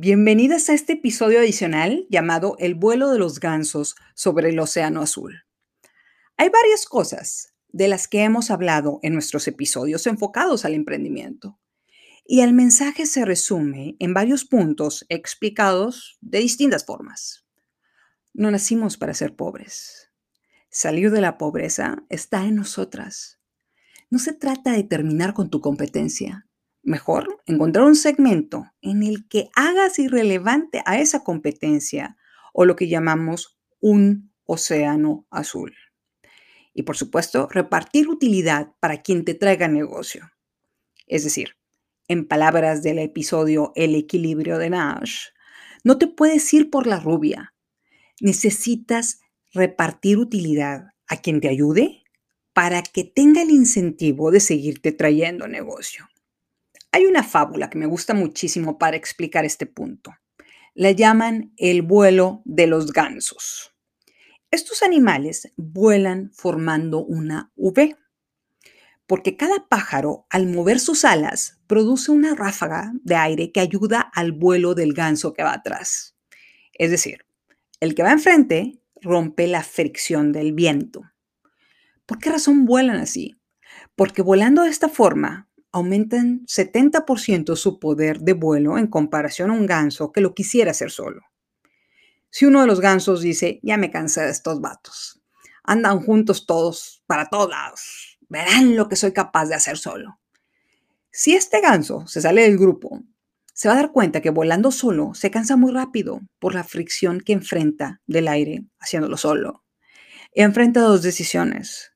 Bienvenidas a este episodio adicional llamado El vuelo de los gansos sobre el Océano Azul. Hay varias cosas de las que hemos hablado en nuestros episodios enfocados al emprendimiento. Y el mensaje se resume en varios puntos explicados de distintas formas. No nacimos para ser pobres. Salir de la pobreza está en nosotras. No se trata de terminar con tu competencia, Mejor encontrar un segmento en el que hagas irrelevante a esa competencia o lo que llamamos un océano azul. Y por supuesto, repartir utilidad para quien te traiga negocio. Es decir, en palabras del episodio El equilibrio de Nash, no te puedes ir por la rubia. Necesitas repartir utilidad a quien te ayude para que tenga el incentivo de seguirte trayendo negocio. Hay una fábula que me gusta muchísimo para explicar este punto. La llaman el vuelo de los gansos. Estos animales vuelan formando una V, porque cada pájaro al mover sus alas produce una ráfaga de aire que ayuda al vuelo del ganso que va atrás. Es decir, el que va enfrente rompe la fricción del viento. ¿Por qué razón vuelan así? Porque volando de esta forma aumentan 70% su poder de vuelo en comparación a un ganso que lo quisiera hacer solo. Si uno de los gansos dice, ya me cansé de estos vatos, andan juntos todos para todos lados, verán lo que soy capaz de hacer solo. Si este ganso se sale del grupo, se va a dar cuenta que volando solo se cansa muy rápido por la fricción que enfrenta del aire haciéndolo solo. Enfrenta dos decisiones,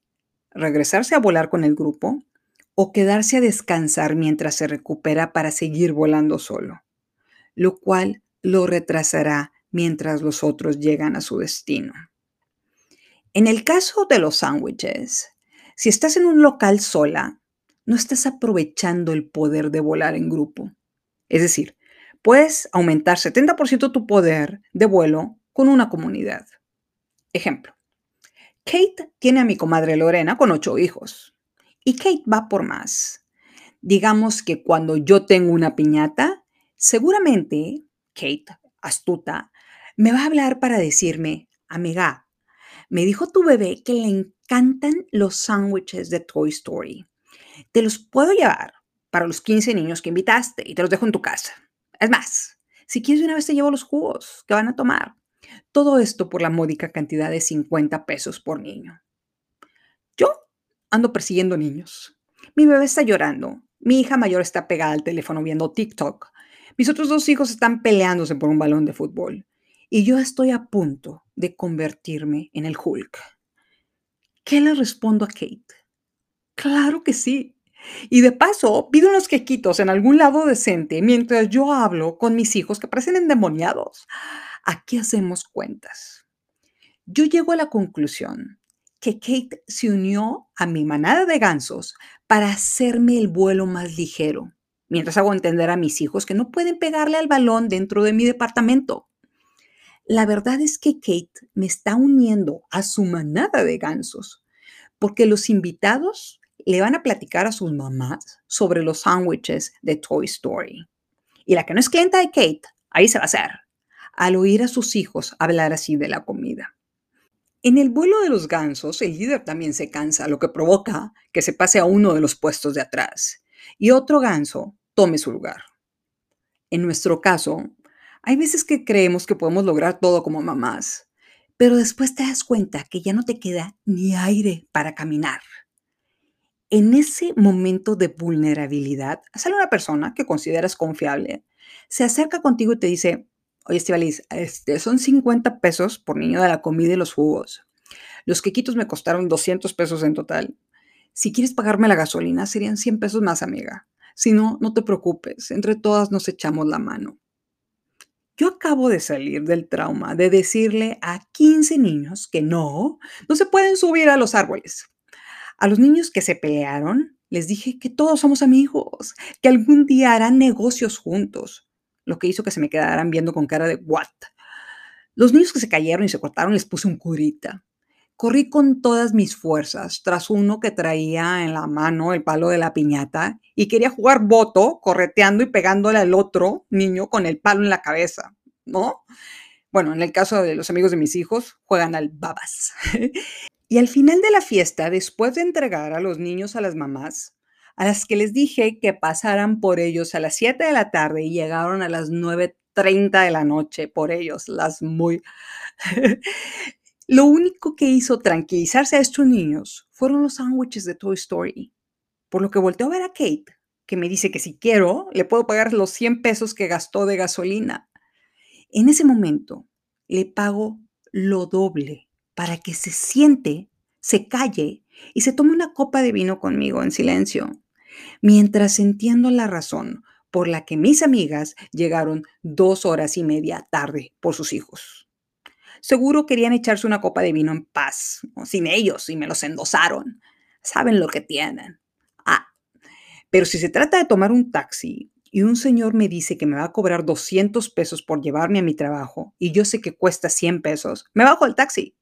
regresarse a volar con el grupo o quedarse a descansar mientras se recupera para seguir volando solo, lo cual lo retrasará mientras los otros llegan a su destino. En el caso de los sándwiches, si estás en un local sola, no estás aprovechando el poder de volar en grupo. Es decir, puedes aumentar 70% tu poder de vuelo con una comunidad. Ejemplo, Kate tiene a mi comadre Lorena con ocho hijos. Y Kate va por más. Digamos que cuando yo tengo una piñata, seguramente Kate, astuta, me va a hablar para decirme, amiga, me dijo tu bebé que le encantan los sándwiches de Toy Story. Te los puedo llevar para los 15 niños que invitaste y te los dejo en tu casa. Es más, si quieres una vez te llevo los jugos que van a tomar. Todo esto por la módica cantidad de 50 pesos por niño. Yo ando persiguiendo niños. Mi bebé está llorando. Mi hija mayor está pegada al teléfono viendo TikTok. Mis otros dos hijos están peleándose por un balón de fútbol. Y yo estoy a punto de convertirme en el Hulk. ¿Qué le respondo a Kate? Claro que sí. Y de paso, pido unos quequitos en algún lado decente mientras yo hablo con mis hijos que parecen endemoniados. Aquí hacemos cuentas. Yo llego a la conclusión que Kate se unió a mi manada de gansos para hacerme el vuelo más ligero, mientras hago entender a mis hijos que no pueden pegarle al balón dentro de mi departamento. La verdad es que Kate me está uniendo a su manada de gansos, porque los invitados le van a platicar a sus mamás sobre los sándwiches de Toy Story. Y la que no es clienta de Kate, ahí se va a hacer, al oír a sus hijos hablar así de la comida. En el vuelo de los gansos, el líder también se cansa, lo que provoca que se pase a uno de los puestos de atrás y otro ganso tome su lugar. En nuestro caso, hay veces que creemos que podemos lograr todo como mamás, pero después te das cuenta que ya no te queda ni aire para caminar. En ese momento de vulnerabilidad, sale una persona que consideras confiable, se acerca contigo y te dice, Oye, Estivalis, este, son 50 pesos por niño de la comida y los jugos. Los quequitos me costaron 200 pesos en total. Si quieres pagarme la gasolina, serían 100 pesos más, amiga. Si no, no te preocupes, entre todas nos echamos la mano. Yo acabo de salir del trauma de decirle a 15 niños que no, no se pueden subir a los árboles. A los niños que se pelearon, les dije que todos somos amigos, que algún día harán negocios juntos lo que hizo que se me quedaran viendo con cara de what. Los niños que se cayeron y se cortaron les puse un curita. Corrí con todas mis fuerzas tras uno que traía en la mano el palo de la piñata y quería jugar voto, correteando y pegándole al otro niño con el palo en la cabeza, ¿no? Bueno, en el caso de los amigos de mis hijos, juegan al babas. y al final de la fiesta, después de entregar a los niños a las mamás, a las que les dije que pasaran por ellos a las 7 de la tarde y llegaron a las 9.30 de la noche por ellos, las muy... Lo único que hizo tranquilizarse a estos niños fueron los sándwiches de Toy Story, por lo que volteó a ver a Kate, que me dice que si quiero, le puedo pagar los 100 pesos que gastó de gasolina. En ese momento le pago lo doble para que se siente, se calle y se tome una copa de vino conmigo en silencio, mientras entiendo la razón por la que mis amigas llegaron dos horas y media tarde por sus hijos. Seguro querían echarse una copa de vino en paz, sin ellos, y me los endosaron. Saben lo que tienen. Ah, pero si se trata de tomar un taxi y un señor me dice que me va a cobrar 200 pesos por llevarme a mi trabajo y yo sé que cuesta 100 pesos, me bajo el taxi.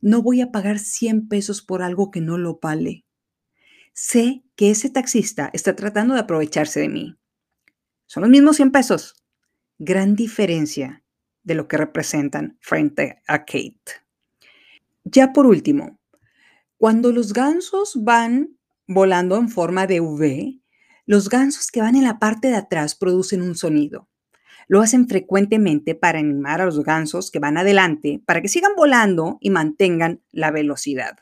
No voy a pagar 100 pesos por algo que no lo vale. Sé que ese taxista está tratando de aprovecharse de mí. Son los mismos 100 pesos. Gran diferencia de lo que representan frente a Kate. Ya por último, cuando los gansos van volando en forma de V, los gansos que van en la parte de atrás producen un sonido. Lo hacen frecuentemente para animar a los gansos que van adelante para que sigan volando y mantengan la velocidad,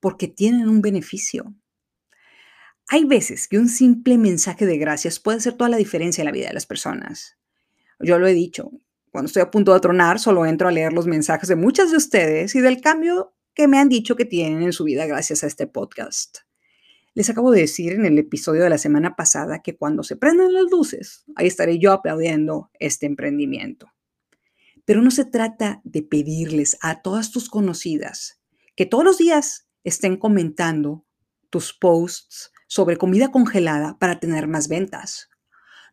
porque tienen un beneficio. Hay veces que un simple mensaje de gracias puede hacer toda la diferencia en la vida de las personas. Yo lo he dicho, cuando estoy a punto de tronar, solo entro a leer los mensajes de muchas de ustedes y del cambio que me han dicho que tienen en su vida gracias a este podcast. Les acabo de decir en el episodio de la semana pasada que cuando se prendan las luces, ahí estaré yo aplaudiendo este emprendimiento. Pero no se trata de pedirles a todas tus conocidas que todos los días estén comentando tus posts sobre comida congelada para tener más ventas.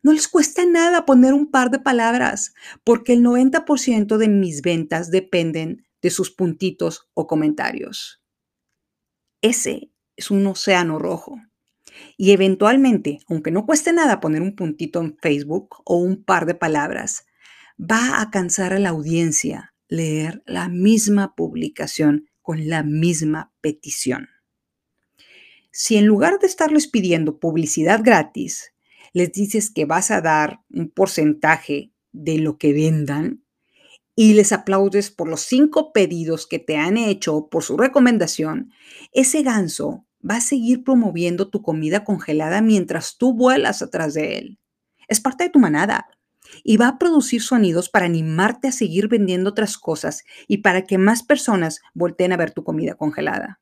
No les cuesta nada poner un par de palabras, porque el 90% de mis ventas dependen de sus puntitos o comentarios. Ese es un océano rojo. Y eventualmente, aunque no cueste nada poner un puntito en Facebook o un par de palabras, va a cansar a la audiencia leer la misma publicación con la misma petición. Si en lugar de estarles pidiendo publicidad gratis, les dices que vas a dar un porcentaje de lo que vendan y les aplaudes por los cinco pedidos que te han hecho por su recomendación, ese ganso va a seguir promoviendo tu comida congelada mientras tú vuelas atrás de él. Es parte de tu manada y va a producir sonidos para animarte a seguir vendiendo otras cosas y para que más personas volteen a ver tu comida congelada.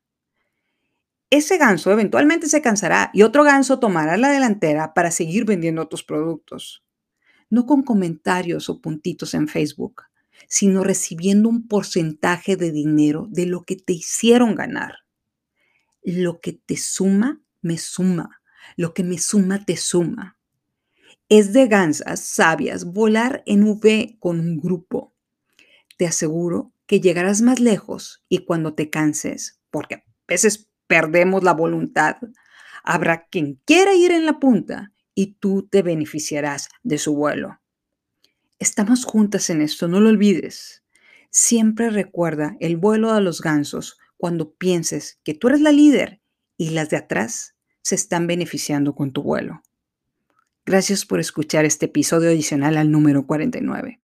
Ese ganso eventualmente se cansará y otro ganso tomará la delantera para seguir vendiendo tus productos. No con comentarios o puntitos en Facebook, sino recibiendo un porcentaje de dinero de lo que te hicieron ganar. Lo que te suma, me suma. Lo que me suma, te suma. Es de gansas sabias volar en V con un grupo. Te aseguro que llegarás más lejos y cuando te canses, porque a veces perdemos la voluntad, habrá quien quiera ir en la punta y tú te beneficiarás de su vuelo. Estamos juntas en esto, no lo olvides. Siempre recuerda el vuelo a los gansos cuando pienses que tú eres la líder y las de atrás se están beneficiando con tu vuelo. Gracias por escuchar este episodio adicional al número 49.